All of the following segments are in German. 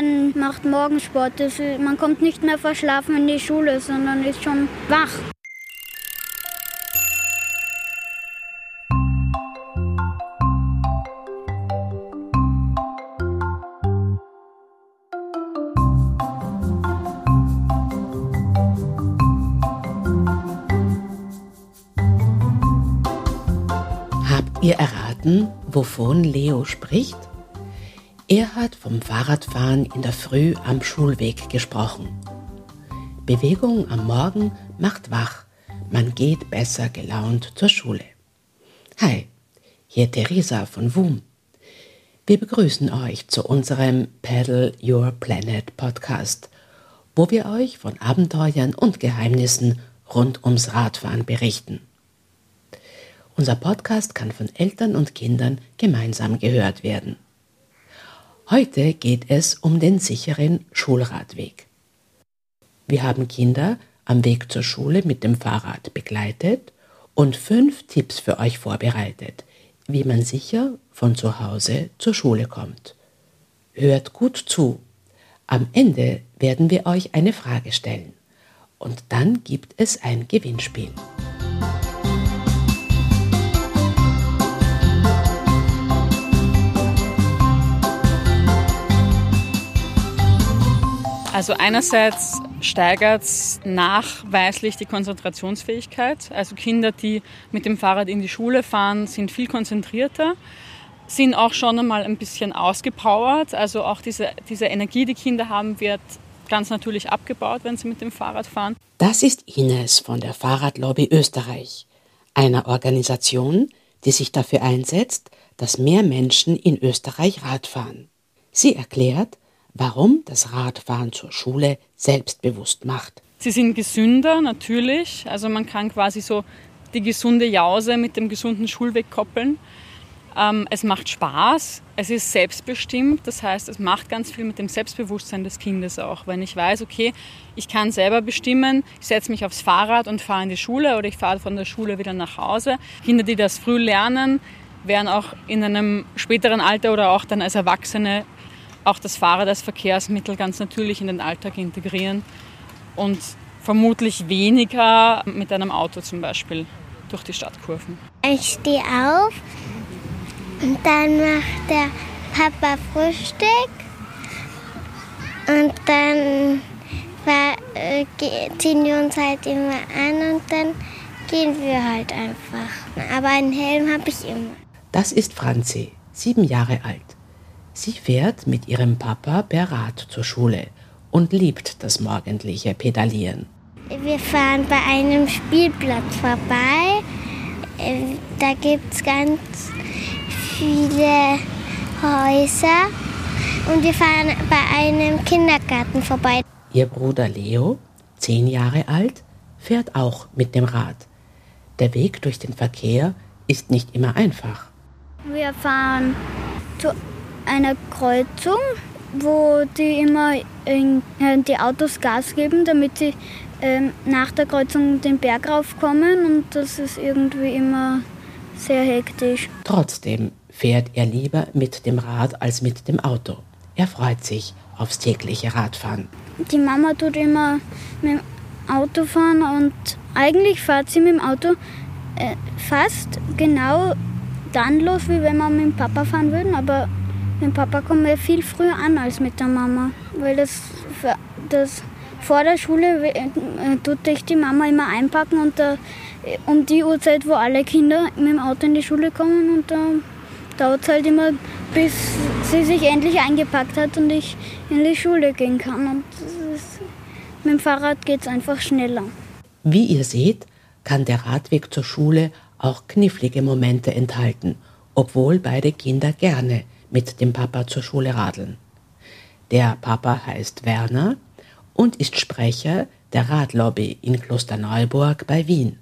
man macht Morgensport. Man kommt nicht mehr verschlafen in die Schule, sondern ist schon wach. Habt ihr erraten, wovon Leo spricht? Er hat vom Fahrradfahren in der Früh am Schulweg gesprochen. Bewegung am Morgen macht wach, man geht besser gelaunt zur Schule. Hi, hier Theresa von WUM. Wir begrüßen euch zu unserem Paddle Your Planet Podcast, wo wir euch von Abenteuern und Geheimnissen rund ums Radfahren berichten. Unser Podcast kann von Eltern und Kindern gemeinsam gehört werden. Heute geht es um den sicheren Schulradweg. Wir haben Kinder am Weg zur Schule mit dem Fahrrad begleitet und fünf Tipps für euch vorbereitet, wie man sicher von zu Hause zur Schule kommt. Hört gut zu. Am Ende werden wir euch eine Frage stellen und dann gibt es ein Gewinnspiel. Also einerseits steigert es nachweislich die Konzentrationsfähigkeit. Also Kinder, die mit dem Fahrrad in die Schule fahren, sind viel konzentrierter, sind auch schon einmal ein bisschen ausgepowert. Also auch diese, diese Energie, die Kinder haben, wird ganz natürlich abgebaut, wenn sie mit dem Fahrrad fahren. Das ist Ines von der Fahrradlobby Österreich, einer Organisation, die sich dafür einsetzt, dass mehr Menschen in Österreich Rad fahren. Sie erklärt, warum das Radfahren zur Schule selbstbewusst macht. Sie sind gesünder natürlich, also man kann quasi so die gesunde Jause mit dem gesunden Schulweg koppeln. Ähm, es macht Spaß, es ist selbstbestimmt, das heißt, es macht ganz viel mit dem Selbstbewusstsein des Kindes auch. Wenn ich weiß, okay, ich kann selber bestimmen, ich setze mich aufs Fahrrad und fahre in die Schule oder ich fahre von der Schule wieder nach Hause. Kinder, die das früh lernen, werden auch in einem späteren Alter oder auch dann als Erwachsene auch das Fahrrad als Verkehrsmittel ganz natürlich in den Alltag integrieren und vermutlich weniger mit einem Auto zum Beispiel durch die Stadtkurven. Ich stehe auf und dann macht der Papa Frühstück und dann war, äh, ziehen wir uns halt immer an und dann gehen wir halt einfach. Aber einen Helm habe ich immer. Das ist Franzi, sieben Jahre alt. Sie fährt mit ihrem Papa per Rad zur Schule und liebt das morgendliche Pedalieren. Wir fahren bei einem Spielplatz vorbei. Äh, da gibt es ganz viele Häuser und wir fahren bei einem Kindergarten vorbei. Ihr Bruder Leo, zehn Jahre alt, fährt auch mit dem Rad. Der Weg durch den Verkehr ist nicht immer einfach. Wir fahren zu einer Kreuzung, wo die immer in, äh, die Autos Gas geben, damit sie ähm, nach der Kreuzung den Berg raufkommen und das ist irgendwie immer sehr hektisch. Trotzdem fährt er lieber mit dem Rad als mit dem Auto. Er freut sich aufs tägliche Radfahren. Die Mama tut immer mit dem Auto fahren und eigentlich fährt sie mit dem Auto äh, fast genau dann los, wie wenn wir mit dem Papa fahren würden, aber mit Papa kommen wir viel früher an als mit der Mama, weil das, das vor der Schule äh, tut dich die Mama immer einpacken und da, um die Uhrzeit, wo alle Kinder mit dem Auto in die Schule kommen und da dauert es halt immer, bis sie sich endlich eingepackt hat und ich in die Schule gehen kann. Und ist, mit dem Fahrrad geht es einfach schneller. Wie ihr seht, kann der Radweg zur Schule auch knifflige Momente enthalten, obwohl beide Kinder gerne mit dem Papa zur Schule radeln. Der Papa heißt Werner und ist Sprecher der Radlobby in Klosterneuburg bei Wien.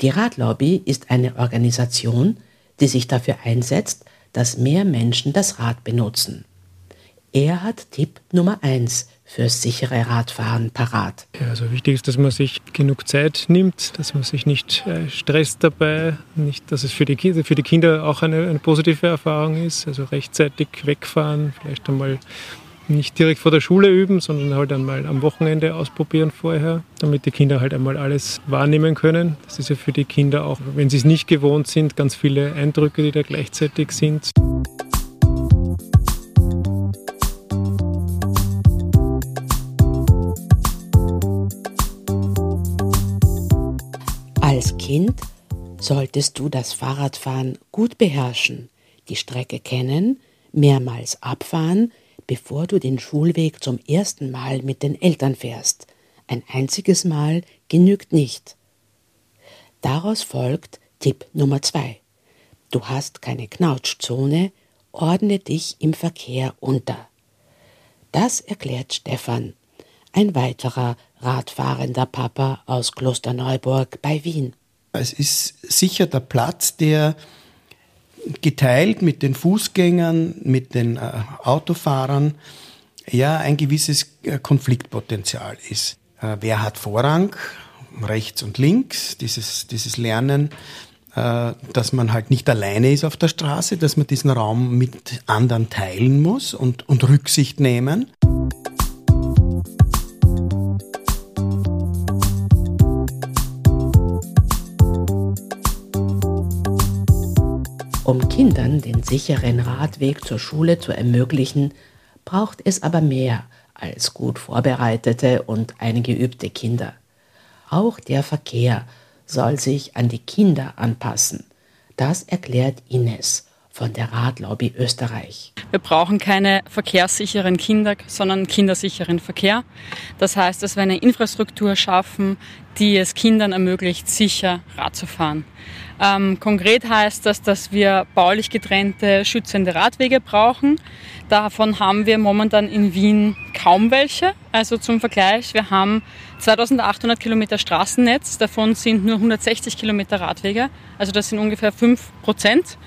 Die Radlobby ist eine Organisation, die sich dafür einsetzt, dass mehr Menschen das Rad benutzen. Er hat Tipp Nummer eins fürs sichere Radfahren parat. Also wichtig ist, dass man sich genug Zeit nimmt, dass man sich nicht äh, stresst dabei, nicht, dass es für die, für die Kinder auch eine, eine positive Erfahrung ist. Also rechtzeitig wegfahren, vielleicht einmal nicht direkt vor der Schule üben, sondern halt einmal am Wochenende ausprobieren vorher, damit die Kinder halt einmal alles wahrnehmen können. Das ist ja für die Kinder auch, wenn sie es nicht gewohnt sind, ganz viele Eindrücke, die da gleichzeitig sind. Kind solltest du das Fahrradfahren gut beherrschen, die Strecke kennen, mehrmals abfahren, bevor du den Schulweg zum ersten Mal mit den Eltern fährst. Ein einziges Mal genügt nicht. Daraus folgt Tipp Nummer zwei. Du hast keine Knautschzone, ordne dich im Verkehr unter. Das erklärt Stefan, ein weiterer radfahrender Papa aus Klosterneuburg bei Wien. Es ist sicher der Platz, der geteilt mit den Fußgängern, mit den äh, Autofahrern, ja, ein gewisses äh, Konfliktpotenzial ist. Äh, wer hat Vorrang? Rechts und links, dieses, dieses Lernen, äh, dass man halt nicht alleine ist auf der Straße, dass man diesen Raum mit anderen teilen muss und, und Rücksicht nehmen. Um Kindern den sicheren Radweg zur Schule zu ermöglichen, braucht es aber mehr als gut vorbereitete und eingeübte Kinder. Auch der Verkehr soll sich an die Kinder anpassen. Das erklärt Ines von der Radlobby Österreich. Wir brauchen keine verkehrssicheren Kinder, sondern kindersicheren Verkehr. Das heißt, dass wir eine Infrastruktur schaffen, die es Kindern ermöglicht, sicher Rad zu fahren. Ähm, konkret heißt das, dass wir baulich getrennte schützende Radwege brauchen. Davon haben wir momentan in Wien kaum welche. Also zum Vergleich, wir haben 2800 Kilometer Straßennetz, davon sind nur 160 Kilometer Radwege. Also das sind ungefähr 5 Prozent.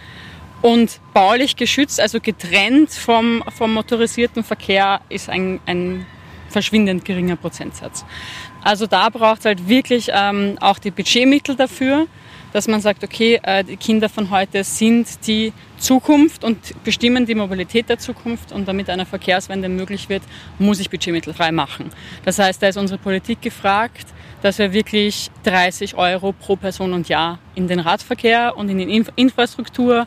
Und baulich geschützt, also getrennt vom, vom motorisierten Verkehr, ist ein, ein verschwindend geringer Prozentsatz. Also da braucht es halt wirklich ähm, auch die Budgetmittel dafür dass man sagt, okay, äh, die Kinder von heute sind die Zukunft und bestimmen die Mobilität der Zukunft und damit eine Verkehrswende möglich wird, muss ich Budgetmittel frei machen. Das heißt, da ist unsere Politik gefragt, dass wir wirklich 30 Euro pro Person und Jahr in den Radverkehr und in die Infrastruktur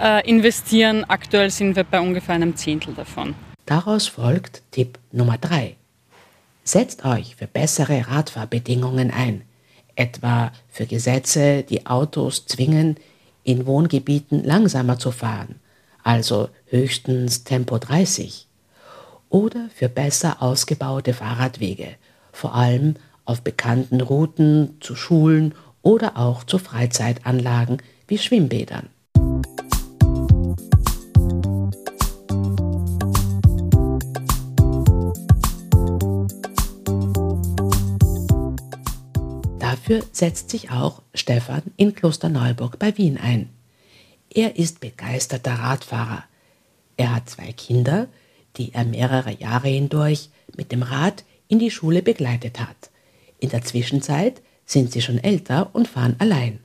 äh, investieren. Aktuell sind wir bei ungefähr einem Zehntel davon. Daraus folgt Tipp Nummer drei: Setzt euch für bessere Radfahrbedingungen ein etwa für Gesetze, die Autos zwingen, in Wohngebieten langsamer zu fahren, also höchstens Tempo 30, oder für besser ausgebaute Fahrradwege, vor allem auf bekannten Routen zu Schulen oder auch zu Freizeitanlagen wie Schwimmbädern. Dafür setzt sich auch Stefan in Klosterneuburg bei Wien ein. Er ist begeisterter Radfahrer. Er hat zwei Kinder, die er mehrere Jahre hindurch mit dem Rad in die Schule begleitet hat. In der Zwischenzeit sind sie schon älter und fahren allein.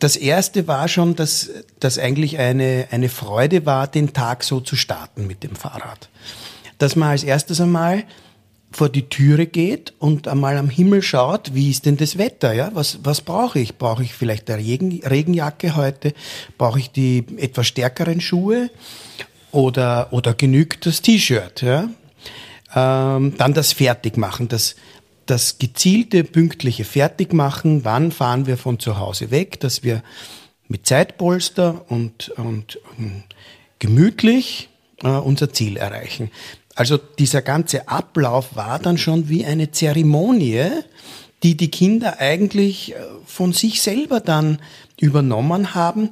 Das erste war schon, dass das eigentlich eine, eine Freude war, den Tag so zu starten mit dem Fahrrad. Dass man als erstes einmal vor die Türe geht und einmal am Himmel schaut, wie ist denn das Wetter, ja? Was, was brauche ich? Brauche ich vielleicht eine Regen, Regenjacke heute? Brauche ich die etwas stärkeren Schuhe? Oder, oder genügt das T-Shirt, ja? Ähm, dann das Fertigmachen, das, das gezielte, pünktliche Fertigmachen. Wann fahren wir von zu Hause weg, dass wir mit Zeitpolster und, und um, ähm, gemütlich äh, unser Ziel erreichen. Also dieser ganze Ablauf war dann schon wie eine Zeremonie, die die Kinder eigentlich äh, von sich selber dann übernommen haben.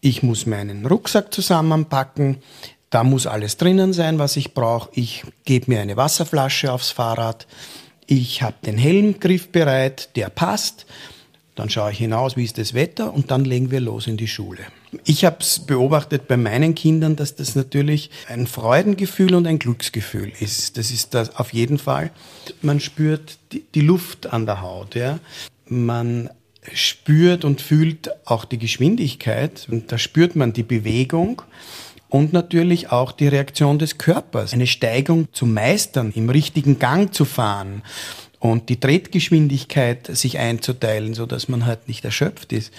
Ich muss meinen Rucksack zusammenpacken, da muss alles drinnen sein, was ich brauche. Ich gebe mir eine Wasserflasche aufs Fahrrad. Ich habe den Helmgriff bereit, der passt. Dann schaue ich hinaus, wie ist das Wetter und dann legen wir los in die Schule. Ich habe es beobachtet bei meinen Kindern, dass das natürlich ein Freudengefühl und ein Glücksgefühl ist. Das ist das auf jeden Fall. Man spürt die, Luft an der Haut. Ja. Man spürt und fühlt auch die Geschwindigkeit und da spürt man die Bewegung und natürlich auch die Reaktion des Körpers. Eine Steigung zu meistern, im richtigen Gang zu fahren und die Tretgeschwindigkeit sich einzuteilen, so dass man halt nicht erschöpft ist.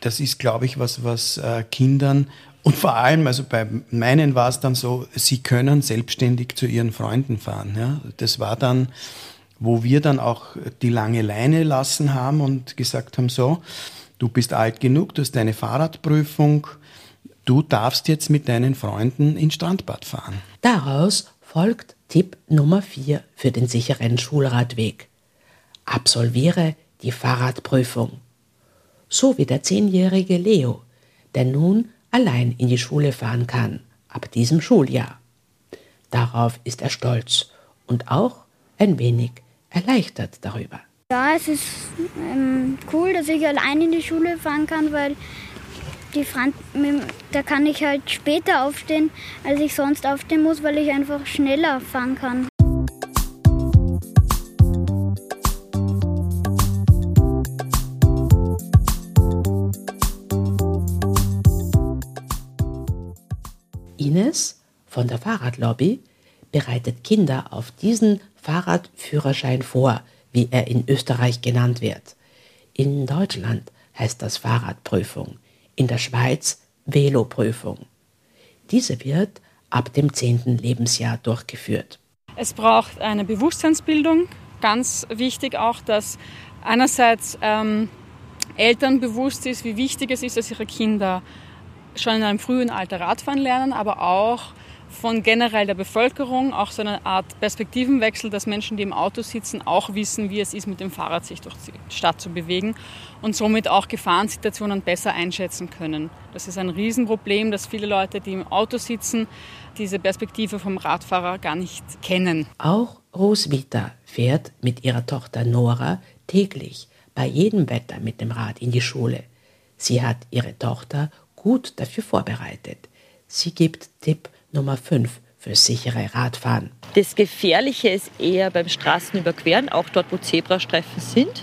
Das ist, glaube ich, was, was äh, Kindern und vor allem, also bei meinen war es dann so, sie können selbstständig zu ihren Freunden fahren. Ja. Das war dann, wo wir dann auch die lange Leine lassen haben und gesagt haben, so, du bist alt genug, du hast deine Fahrradprüfung, du darfst jetzt mit deinen Freunden ins Strandbad fahren. Daraus folgt Tipp Nummer 4 für den sicheren Schulradweg. Absolviere die Fahrradprüfung. So wie der zehnjährige Leo, der nun allein in die Schule fahren kann, ab diesem Schuljahr. Darauf ist er stolz und auch ein wenig erleichtert darüber. Ja, es ist ähm, cool, dass ich allein in die Schule fahren kann, weil die Franz da kann ich halt später aufstehen, als ich sonst aufstehen muss, weil ich einfach schneller fahren kann. Ines von der Fahrradlobby bereitet Kinder auf diesen Fahrradführerschein vor, wie er in Österreich genannt wird. In Deutschland heißt das Fahrradprüfung in der Schweiz Veloprüfung. Diese wird ab dem 10. Lebensjahr durchgeführt. Es braucht eine Bewusstseinsbildung. Ganz wichtig auch, dass einerseits ähm, Eltern bewusst ist, wie wichtig es ist, dass ihre Kinder schon in einem frühen Alter Radfahren lernen, aber auch von generell der Bevölkerung, auch so eine Art Perspektivenwechsel, dass Menschen, die im Auto sitzen, auch wissen, wie es ist, mit dem Fahrrad sich durch die Stadt zu bewegen und somit auch Gefahrensituationen besser einschätzen können. Das ist ein Riesenproblem, dass viele Leute, die im Auto sitzen, diese Perspektive vom Radfahrer gar nicht kennen. Auch Roswitha fährt mit ihrer Tochter Nora täglich bei jedem Wetter mit dem Rad in die Schule. Sie hat ihre Tochter gut dafür vorbereitet. Sie gibt Tipp Nummer 5 für sichere Radfahren. Das Gefährliche ist eher beim Straßenüberqueren, auch dort, wo Zebrastreifen sind,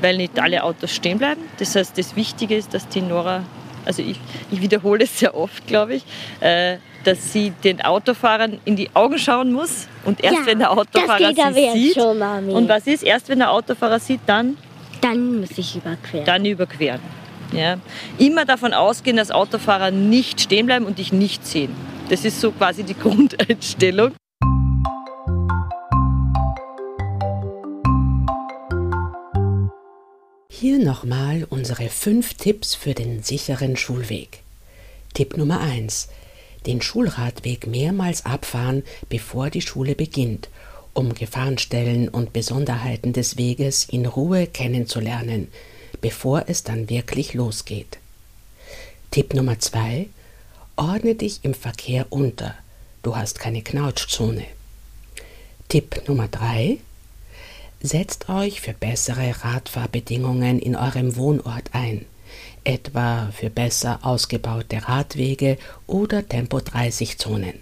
weil nicht alle Autos stehen bleiben. Das heißt, das Wichtige ist, dass die Nora, also ich, ich wiederhole es sehr oft, glaube ich, äh, dass sie den Autofahrern in die Augen schauen muss und erst Ja, wenn der Autofahrer das geht aber sie sieht. schon, Mami. Und was ist? Erst wenn der Autofahrer sieht, dann, Dann muss ich überqueren. dann überqueren. Ja. Immer davon ausgehen, dass Autofahrer nicht stehen bleiben und dich nicht sehen. Das ist so quasi die Grundeinstellung. Hier nochmal unsere fünf Tipps für den sicheren Schulweg. Tipp Nummer 1. Den Schulradweg mehrmals abfahren, bevor die Schule beginnt, um Gefahrenstellen und Besonderheiten des Weges in Ruhe kennenzulernen, bevor es dann wirklich losgeht. Tipp Nummer 2. Ordne dich im Verkehr unter. Du hast keine Knautschzone. Tipp Nummer 3. Setzt euch für bessere Radfahrbedingungen in eurem Wohnort ein, etwa für besser ausgebaute Radwege oder Tempo-30-Zonen.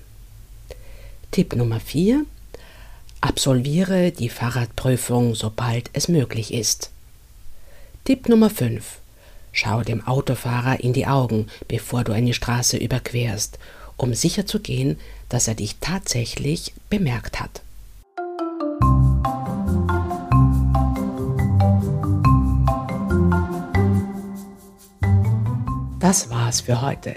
Tipp Nummer 4. Absolviere die Fahrradprüfung, sobald es möglich ist. Tipp Nummer 5. Schau dem Autofahrer in die Augen, bevor du eine Straße überquerst, um sicherzugehen, dass er dich tatsächlich bemerkt hat. Das war's für heute.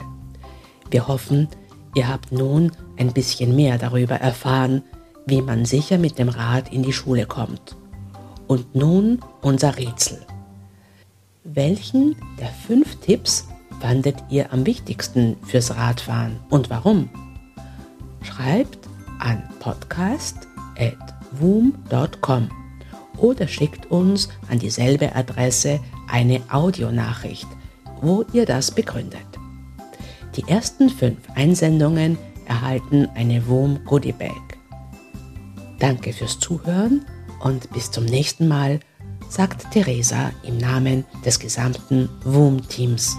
Wir hoffen, ihr habt nun ein bisschen mehr darüber erfahren, wie man sicher mit dem Rad in die Schule kommt. Und nun unser Rätsel. Welchen der fünf Tipps fandet ihr am wichtigsten fürs Radfahren und warum? Schreibt an podcast.woom.com oder schickt uns an dieselbe Adresse eine Audionachricht, wo ihr das begründet. Die ersten fünf Einsendungen erhalten eine WOM Goodie Bag. Danke fürs Zuhören und bis zum nächsten Mal, sagt Theresa im Namen des gesamten WOM-Teams.